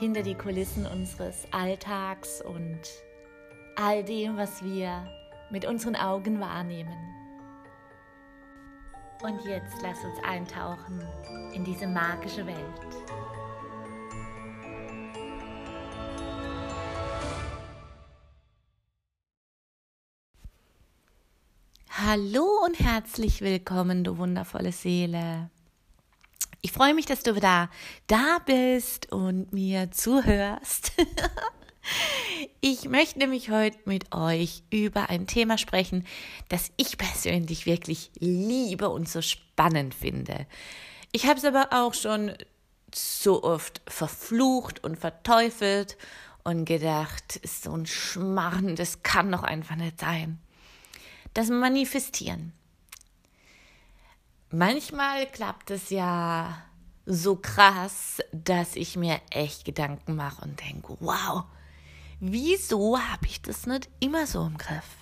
Hinter die Kulissen unseres Alltags und all dem, was wir mit unseren Augen wahrnehmen. Und jetzt lass uns eintauchen in diese magische Welt. Hallo und herzlich willkommen, du wundervolle Seele. Ich freue mich, dass du wieder da bist und mir zuhörst. Ich möchte nämlich heute mit euch über ein Thema sprechen, das ich persönlich wirklich liebe und so spannend finde. Ich habe es aber auch schon so oft verflucht und verteufelt und gedacht, so ein Schmarrn, das kann doch einfach nicht sein. Das Manifestieren. Manchmal klappt es ja so krass, dass ich mir echt Gedanken mache und denke, wow, wieso habe ich das nicht immer so im Griff?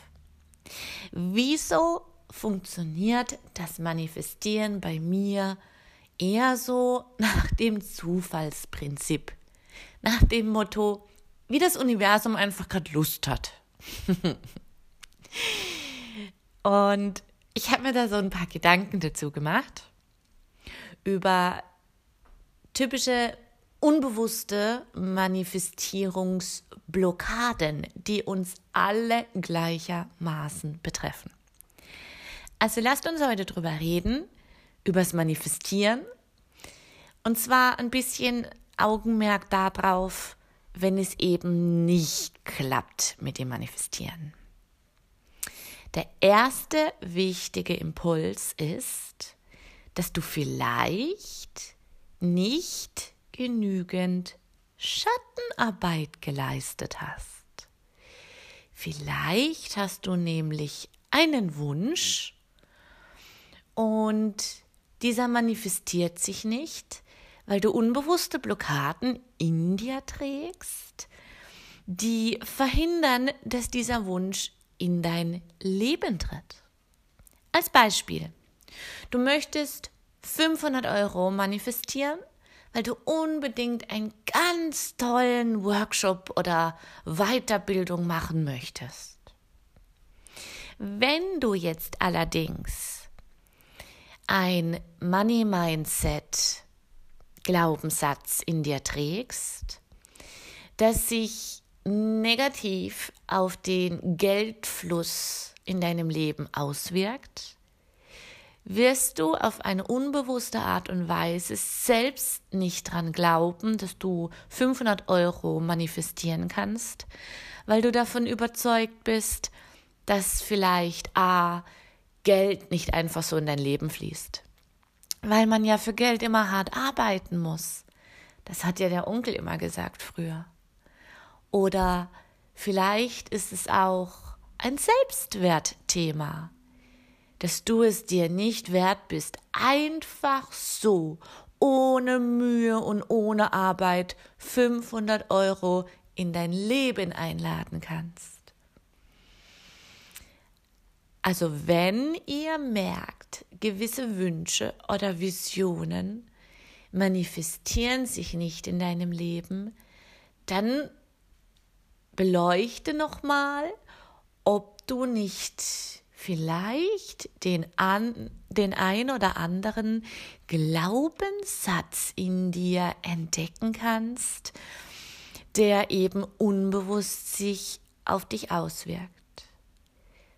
Wieso funktioniert das Manifestieren bei mir eher so nach dem Zufallsprinzip? Nach dem Motto, wie das Universum einfach gerade Lust hat. und ich habe mir da so ein paar Gedanken dazu gemacht über typische unbewusste Manifestierungsblockaden, die uns alle gleichermaßen betreffen. Also lasst uns heute drüber reden, übers Manifestieren. Und zwar ein bisschen Augenmerk darauf, wenn es eben nicht klappt mit dem Manifestieren. Der erste wichtige Impuls ist, dass du vielleicht nicht genügend Schattenarbeit geleistet hast. Vielleicht hast du nämlich einen Wunsch und dieser manifestiert sich nicht, weil du unbewusste Blockaden in dir trägst, die verhindern, dass dieser Wunsch in dein Leben tritt. Als Beispiel, du möchtest 500 Euro manifestieren, weil du unbedingt einen ganz tollen Workshop oder Weiterbildung machen möchtest. Wenn du jetzt allerdings ein Money Mindset Glaubenssatz in dir trägst, das sich negativ auf den Geldfluss in deinem Leben auswirkt, wirst du auf eine unbewusste Art und Weise selbst nicht dran glauben, dass du 500 Euro manifestieren kannst, weil du davon überzeugt bist, dass vielleicht A, Geld nicht einfach so in dein Leben fließt. Weil man ja für Geld immer hart arbeiten muss. Das hat ja der Onkel immer gesagt früher. Oder vielleicht ist es auch ein Selbstwertthema, dass du es dir nicht wert bist, einfach so, ohne Mühe und ohne Arbeit 500 Euro in dein Leben einladen kannst. Also wenn ihr merkt, gewisse Wünsche oder Visionen manifestieren sich nicht in deinem Leben, dann beleuchte nochmal, ob du nicht vielleicht den, an, den ein oder anderen Glaubenssatz in dir entdecken kannst, der eben unbewusst sich auf dich auswirkt.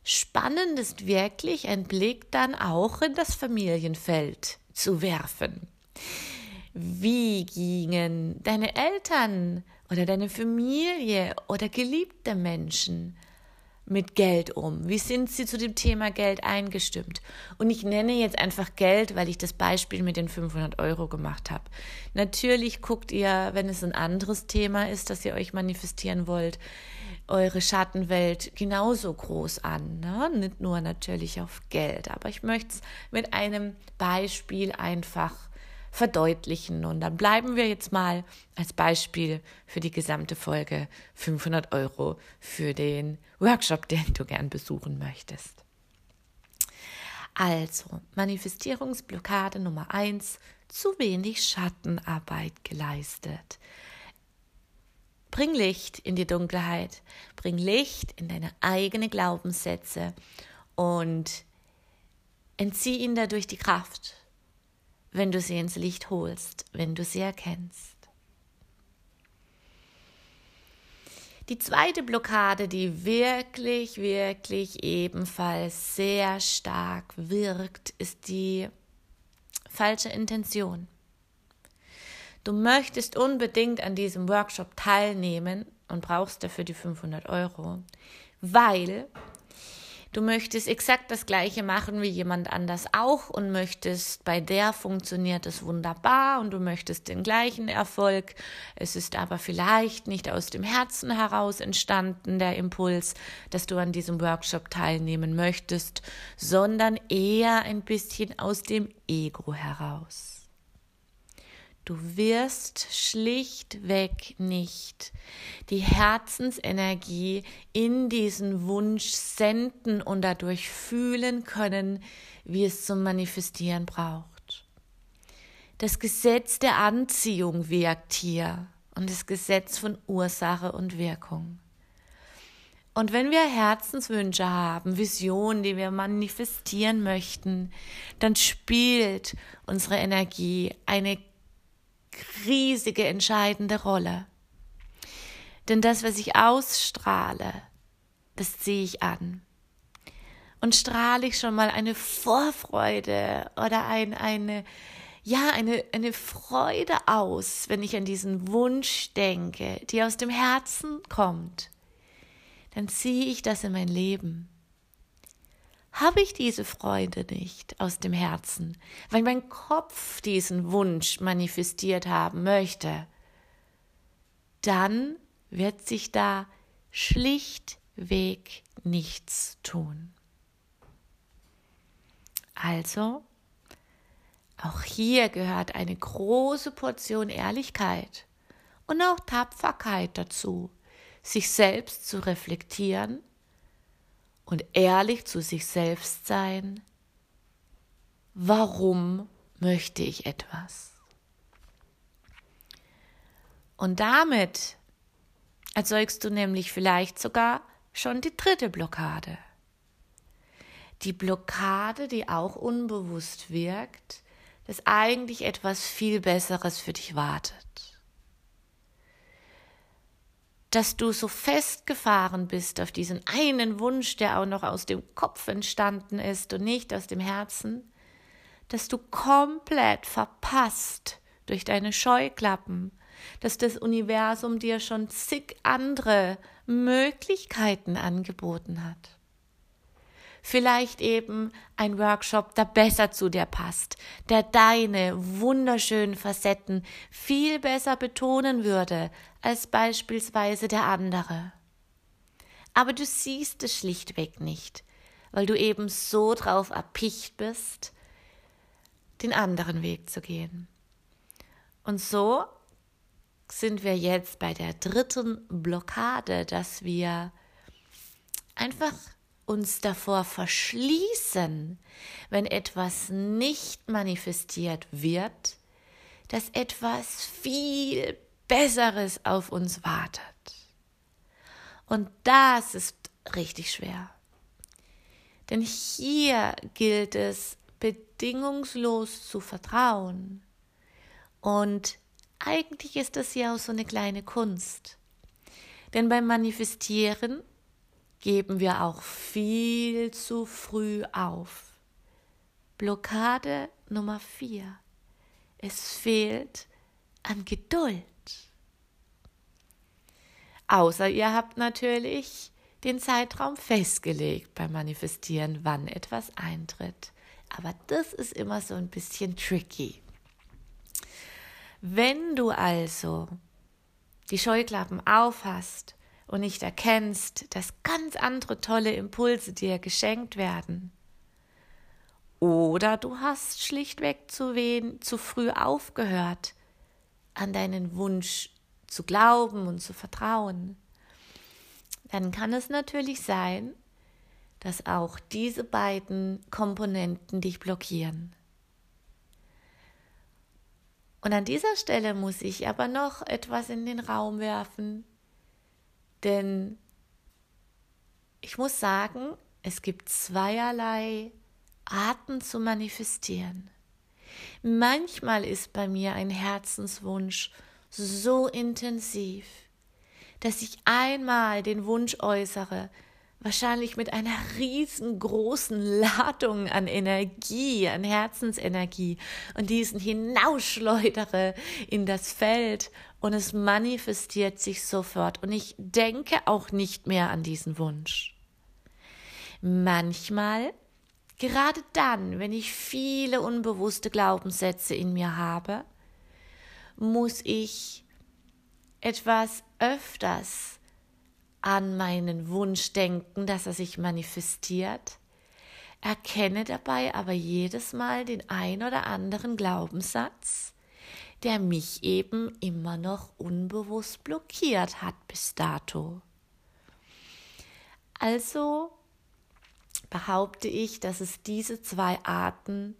Spannend ist wirklich, ein Blick dann auch in das Familienfeld zu werfen. Wie gingen deine Eltern oder deine Familie oder geliebte Menschen mit Geld um? Wie sind Sie zu dem Thema Geld eingestimmt? Und ich nenne jetzt einfach Geld, weil ich das Beispiel mit den 500 Euro gemacht habe. Natürlich guckt ihr, wenn es ein anderes Thema ist, dass ihr euch manifestieren wollt, eure Schattenwelt genauso groß an. Ne? Nicht nur natürlich auf Geld, aber ich möchte es mit einem Beispiel einfach verdeutlichen. Und dann bleiben wir jetzt mal als Beispiel für die gesamte Folge 500 Euro für den Workshop, den du gern besuchen möchtest. Also, Manifestierungsblockade Nummer eins: zu wenig Schattenarbeit geleistet. Bring Licht in die Dunkelheit, bring Licht in deine eigenen Glaubenssätze und entzieh ihnen dadurch die Kraft, wenn du sie ins Licht holst, wenn du sie erkennst. Die zweite Blockade, die wirklich, wirklich ebenfalls sehr stark wirkt, ist die falsche Intention. Du möchtest unbedingt an diesem Workshop teilnehmen und brauchst dafür die 500 Euro, weil Du möchtest exakt das gleiche machen wie jemand anders auch und möchtest, bei der funktioniert es wunderbar und du möchtest den gleichen Erfolg. Es ist aber vielleicht nicht aus dem Herzen heraus entstanden, der Impuls, dass du an diesem Workshop teilnehmen möchtest, sondern eher ein bisschen aus dem Ego heraus. Du wirst schlichtweg nicht die Herzensenergie in diesen Wunsch senden und dadurch fühlen können, wie es zum Manifestieren braucht. Das Gesetz der Anziehung wirkt hier und das Gesetz von Ursache und Wirkung. Und wenn wir Herzenswünsche haben, Visionen, die wir manifestieren möchten, dann spielt unsere Energie eine riesige entscheidende Rolle. Denn das, was ich ausstrahle, das ziehe ich an. Und strahle ich schon mal eine Vorfreude oder ein, eine, ja, eine, eine Freude aus, wenn ich an diesen Wunsch denke, die aus dem Herzen kommt, dann ziehe ich das in mein Leben habe ich diese Freude nicht aus dem Herzen, weil mein Kopf diesen Wunsch manifestiert haben möchte, dann wird sich da schlichtweg nichts tun. Also, auch hier gehört eine große Portion Ehrlichkeit und auch Tapferkeit dazu, sich selbst zu reflektieren und ehrlich zu sich selbst sein, warum möchte ich etwas? Und damit erzeugst du nämlich vielleicht sogar schon die dritte Blockade. Die Blockade, die auch unbewusst wirkt, dass eigentlich etwas viel Besseres für dich wartet dass du so festgefahren bist auf diesen einen Wunsch, der auch noch aus dem Kopf entstanden ist und nicht aus dem Herzen, dass du komplett verpasst durch deine Scheuklappen, dass das Universum dir schon zig andere Möglichkeiten angeboten hat. Vielleicht eben ein Workshop, der besser zu dir passt, der deine wunderschönen Facetten viel besser betonen würde als beispielsweise der andere. Aber du siehst es schlichtweg nicht, weil du eben so drauf erpicht bist, den anderen Weg zu gehen. Und so sind wir jetzt bei der dritten Blockade, dass wir einfach uns davor verschließen, wenn etwas nicht manifestiert wird, dass etwas viel Besseres auf uns wartet. Und das ist richtig schwer. Denn hier gilt es, bedingungslos zu vertrauen. Und eigentlich ist das ja auch so eine kleine Kunst. Denn beim Manifestieren geben wir auch viel zu früh auf. Blockade Nummer vier. Es fehlt an Geduld. Außer ihr habt natürlich den Zeitraum festgelegt beim Manifestieren, wann etwas eintritt. Aber das ist immer so ein bisschen tricky. Wenn du also die Scheuklappen aufhast und nicht erkennst, dass ganz andere tolle Impulse dir geschenkt werden, oder du hast schlichtweg zu, wen, zu früh aufgehört, an deinen Wunsch zu glauben und zu vertrauen, dann kann es natürlich sein, dass auch diese beiden Komponenten dich blockieren. Und an dieser Stelle muss ich aber noch etwas in den Raum werfen, denn ich muss sagen, es gibt zweierlei Arten zu manifestieren. Manchmal ist bei mir ein Herzenswunsch so intensiv, dass ich einmal den Wunsch äußere, wahrscheinlich mit einer riesengroßen Ladung an Energie, an Herzensenergie und diesen hinausschleudere in das Feld und es manifestiert sich sofort und ich denke auch nicht mehr an diesen Wunsch. Manchmal, gerade dann, wenn ich viele unbewusste Glaubenssätze in mir habe, muss ich etwas öfters an meinen Wunsch denken, dass er sich manifestiert, erkenne dabei aber jedes Mal den ein oder anderen Glaubenssatz, der mich eben immer noch unbewusst blockiert hat bis dato. Also behaupte ich, dass es diese zwei Arten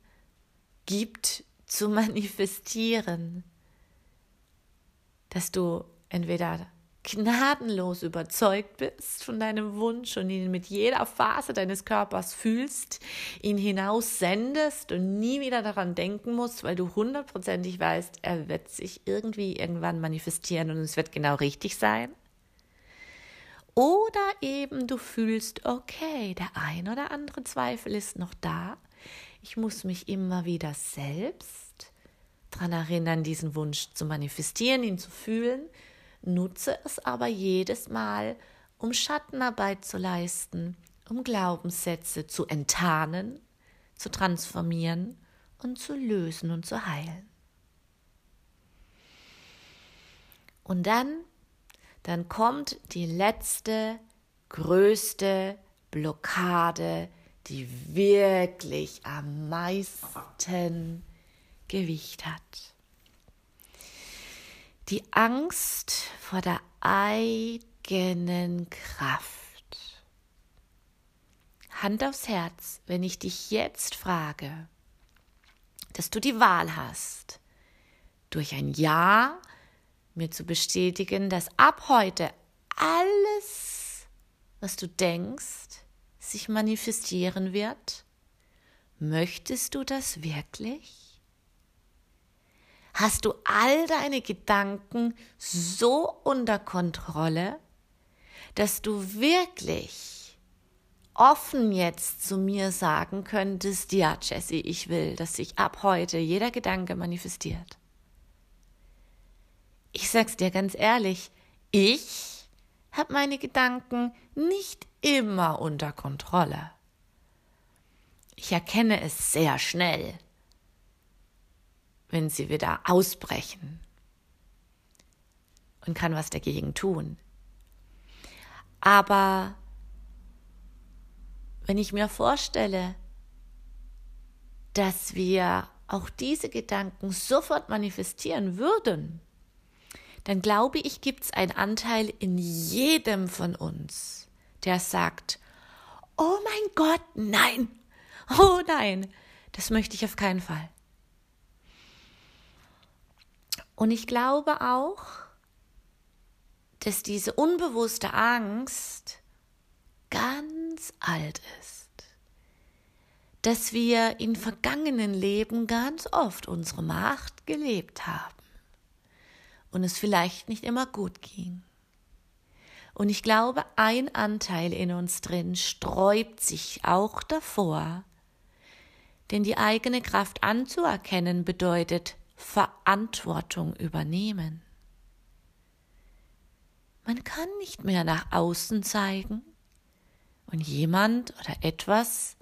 gibt zu manifestieren, dass du entweder gnadenlos überzeugt bist von deinem Wunsch und ihn mit jeder Phase deines Körpers fühlst, ihn hinaus sendest und nie wieder daran denken musst, weil du hundertprozentig weißt, er wird sich irgendwie irgendwann manifestieren und es wird genau richtig sein. Oder eben du fühlst, okay, der ein oder andere Zweifel ist noch da. Ich muss mich immer wieder selbst daran erinnern, diesen Wunsch zu manifestieren, ihn zu fühlen nutze es aber jedes Mal, um Schattenarbeit zu leisten, um Glaubenssätze zu enttarnen, zu transformieren und zu lösen und zu heilen. Und dann, dann kommt die letzte, größte Blockade, die wirklich am meisten Gewicht hat die Angst vor der eigenen Kraft. Hand aufs Herz, wenn ich dich jetzt frage, dass du die Wahl hast, durch ein Ja mir zu bestätigen, dass ab heute alles, was du denkst, sich manifestieren wird? Möchtest du das wirklich? Hast du all deine Gedanken so unter Kontrolle, dass du wirklich offen jetzt zu mir sagen könntest, ja, Jessie, ich will, dass sich ab heute jeder Gedanke manifestiert. Ich sag's dir ganz ehrlich, ich habe meine Gedanken nicht immer unter Kontrolle. Ich erkenne es sehr schnell, wenn sie wieder ausbrechen und kann was dagegen tun. Aber wenn ich mir vorstelle, dass wir auch diese Gedanken sofort manifestieren würden, dann glaube ich, gibt es einen Anteil in jedem von uns, der sagt, oh mein Gott, nein, oh nein, das möchte ich auf keinen Fall. Und ich glaube auch, dass diese unbewusste Angst ganz alt ist. Dass wir in vergangenen Leben ganz oft unsere Macht gelebt haben und es vielleicht nicht immer gut ging. Und ich glaube, ein Anteil in uns drin sträubt sich auch davor, denn die eigene Kraft anzuerkennen bedeutet, Verantwortung übernehmen. Man kann nicht mehr nach außen zeigen, und jemand oder etwas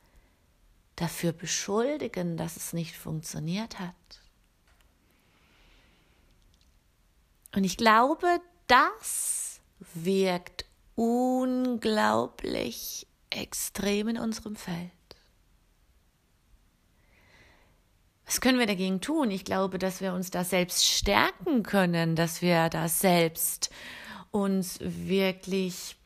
dafür beschuldigen, dass es nicht funktioniert hat. Und ich glaube, das wirkt unglaublich extrem in unserem Feld. Was können wir dagegen tun? Ich glaube, dass wir uns da selbst stärken können, dass wir da selbst uns wirklich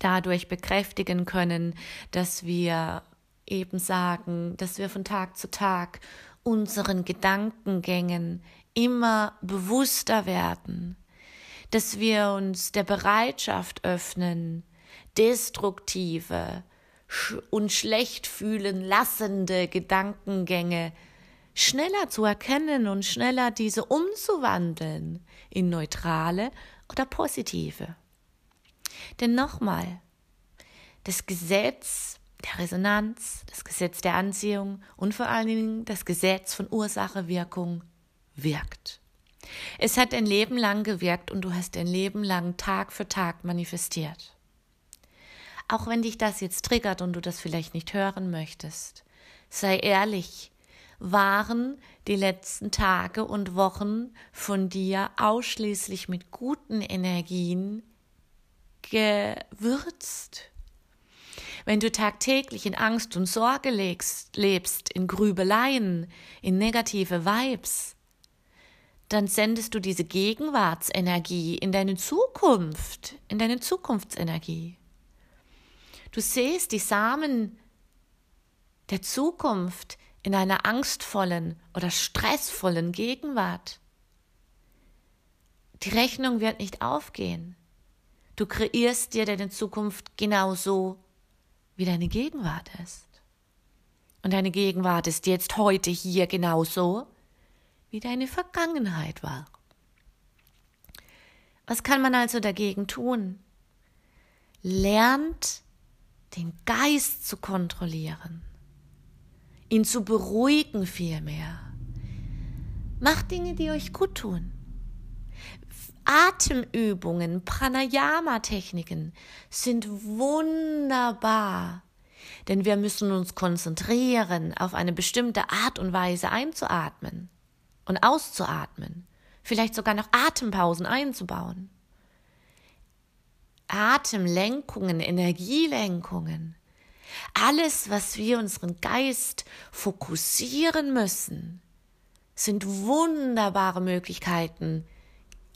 dadurch bekräftigen können, dass wir eben sagen, dass wir von Tag zu Tag unseren Gedankengängen immer bewusster werden, dass wir uns der Bereitschaft öffnen, destruktive und schlecht fühlen lassende Gedankengänge schneller zu erkennen und schneller diese umzuwandeln in neutrale oder positive. Denn nochmal, das Gesetz der Resonanz, das Gesetz der Anziehung und vor allen Dingen das Gesetz von Ursache-Wirkung wirkt. Es hat ein Leben lang gewirkt und du hast ein Leben lang Tag für Tag manifestiert. Auch wenn dich das jetzt triggert und du das vielleicht nicht hören möchtest, sei ehrlich, waren die letzten Tage und Wochen von dir ausschließlich mit guten Energien gewürzt. Wenn du tagtäglich in Angst und Sorge lebst, lebst, in Grübeleien, in negative Vibes, dann sendest du diese Gegenwartsenergie in deine Zukunft, in deine Zukunftsenergie. Du siehst die Samen der Zukunft in einer angstvollen oder stressvollen Gegenwart. Die Rechnung wird nicht aufgehen. Du kreierst dir deine Zukunft genauso, wie deine Gegenwart ist. Und deine Gegenwart ist jetzt heute hier genauso, wie deine Vergangenheit war. Was kann man also dagegen tun? Lernt, den Geist zu kontrollieren, ihn zu beruhigen vielmehr. Macht Dinge, die euch gut tun. Atemübungen, Pranayama-Techniken sind wunderbar, denn wir müssen uns konzentrieren, auf eine bestimmte Art und Weise einzuatmen und auszuatmen, vielleicht sogar noch Atempausen einzubauen. Atemlenkungen, Energielenkungen, alles, was wir unseren Geist fokussieren müssen, sind wunderbare Möglichkeiten,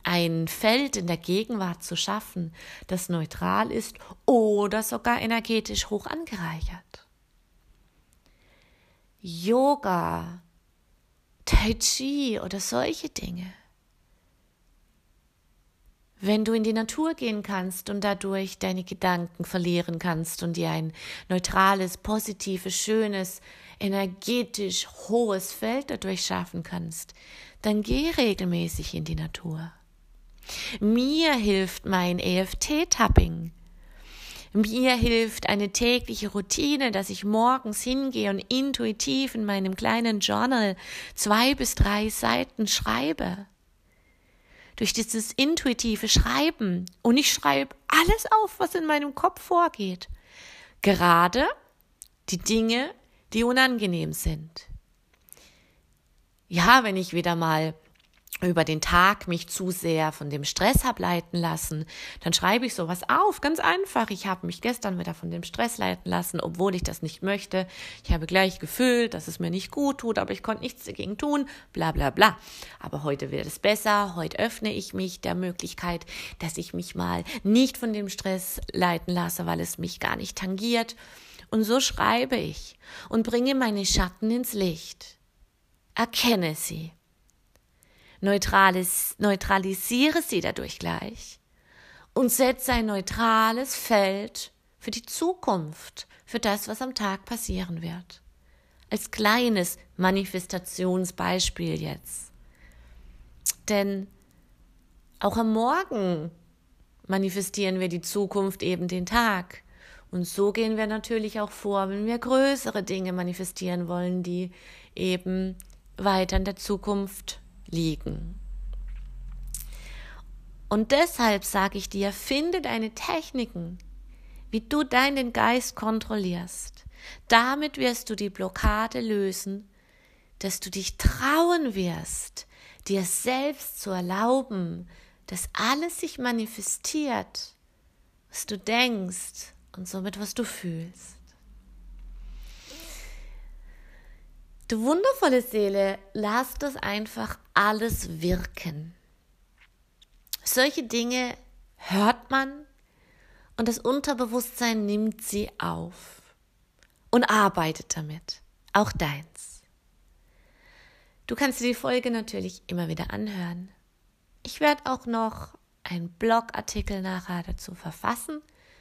ein Feld in der Gegenwart zu schaffen, das neutral ist oder sogar energetisch hoch angereichert. Yoga, Tai Chi oder solche Dinge. Wenn du in die Natur gehen kannst und dadurch deine Gedanken verlieren kannst und dir ein neutrales, positives, schönes, energetisch hohes Feld dadurch schaffen kannst, dann geh regelmäßig in die Natur. Mir hilft mein EFT-Tapping. Mir hilft eine tägliche Routine, dass ich morgens hingehe und intuitiv in meinem kleinen Journal zwei bis drei Seiten schreibe. Durch dieses intuitive Schreiben und ich schreibe alles auf, was in meinem Kopf vorgeht. Gerade die Dinge, die unangenehm sind. Ja, wenn ich wieder mal über den Tag mich zu sehr von dem Stress habe leiten lassen, dann schreibe ich sowas auf, ganz einfach. Ich habe mich gestern wieder von dem Stress leiten lassen, obwohl ich das nicht möchte. Ich habe gleich gefühlt, dass es mir nicht gut tut, aber ich konnte nichts dagegen tun, bla bla bla. Aber heute wird es besser, heute öffne ich mich der Möglichkeit, dass ich mich mal nicht von dem Stress leiten lasse, weil es mich gar nicht tangiert. Und so schreibe ich und bringe meine Schatten ins Licht. Erkenne sie neutrales, neutralisiere sie dadurch gleich und setze ein neutrales Feld für die Zukunft, für das, was am Tag passieren wird. Als kleines Manifestationsbeispiel jetzt. Denn auch am Morgen manifestieren wir die Zukunft eben den Tag. Und so gehen wir natürlich auch vor, wenn wir größere Dinge manifestieren wollen, die eben weiter in der Zukunft liegen. Und deshalb sage ich dir, finde deine Techniken, wie du deinen Geist kontrollierst. Damit wirst du die Blockade lösen, dass du dich trauen wirst, dir selbst zu erlauben, dass alles sich manifestiert, was du denkst und somit was du fühlst. Du wundervolle Seele, lass das einfach alles wirken. Solche Dinge hört man und das Unterbewusstsein nimmt sie auf und arbeitet damit, auch deins. Du kannst dir die Folge natürlich immer wieder anhören. Ich werde auch noch einen Blogartikel nachher dazu verfassen,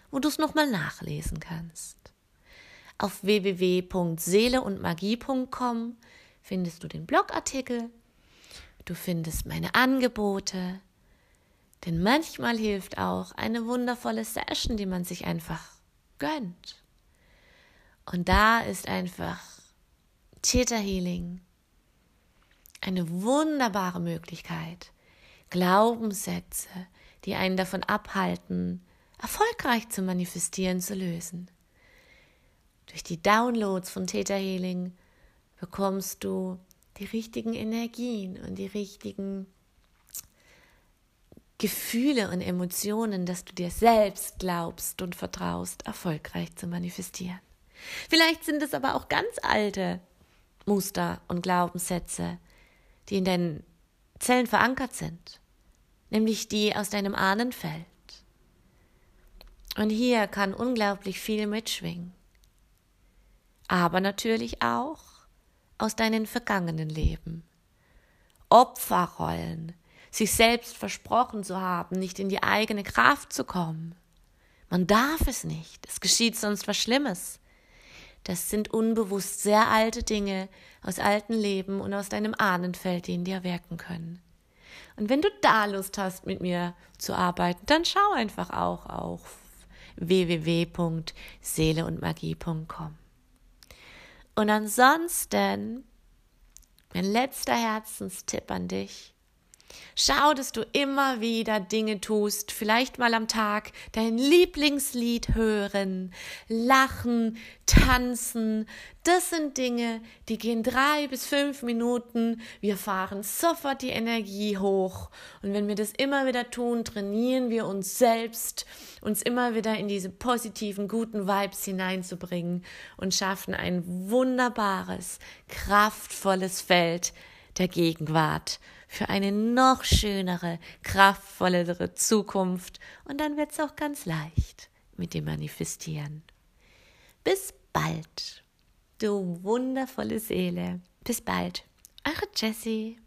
wo du es nochmal nachlesen kannst. Auf www.seeleundmagie.com findest du den Blogartikel, du findest meine Angebote, denn manchmal hilft auch eine wundervolle Session, die man sich einfach gönnt. Und da ist einfach Theta Healing eine wunderbare Möglichkeit, Glaubenssätze, die einen davon abhalten, erfolgreich zu manifestieren, zu lösen. Durch die Downloads von Theta Healing bekommst du die richtigen Energien und die richtigen Gefühle und Emotionen, dass du dir selbst glaubst und vertraust, erfolgreich zu manifestieren. Vielleicht sind es aber auch ganz alte Muster und Glaubenssätze, die in deinen Zellen verankert sind, nämlich die aus deinem Ahnenfeld. Und hier kann unglaublich viel mitschwingen, aber natürlich auch aus deinen vergangenen Leben. Opferrollen, sich selbst versprochen zu haben, nicht in die eigene Kraft zu kommen. Man darf es nicht, es geschieht sonst was Schlimmes. Das sind unbewusst sehr alte Dinge aus alten Leben und aus deinem Ahnenfeld, die in dir wirken können. Und wenn du da Lust hast, mit mir zu arbeiten, dann schau einfach auch auf www.seeleundmagie.com. Und ansonsten, mein letzter Herzenstipp an dich, Schau, dass du immer wieder Dinge tust, vielleicht mal am Tag dein Lieblingslied hören, lachen, tanzen. Das sind Dinge, die gehen drei bis fünf Minuten. Wir fahren sofort die Energie hoch. Und wenn wir das immer wieder tun, trainieren wir uns selbst, uns immer wieder in diese positiven, guten Vibes hineinzubringen und schaffen ein wunderbares, kraftvolles Feld der Gegenwart für eine noch schönere, kraftvollere Zukunft und dann wird's auch ganz leicht mit dem Manifestieren. Bis bald, du wundervolle Seele. Bis bald, eure Jessie.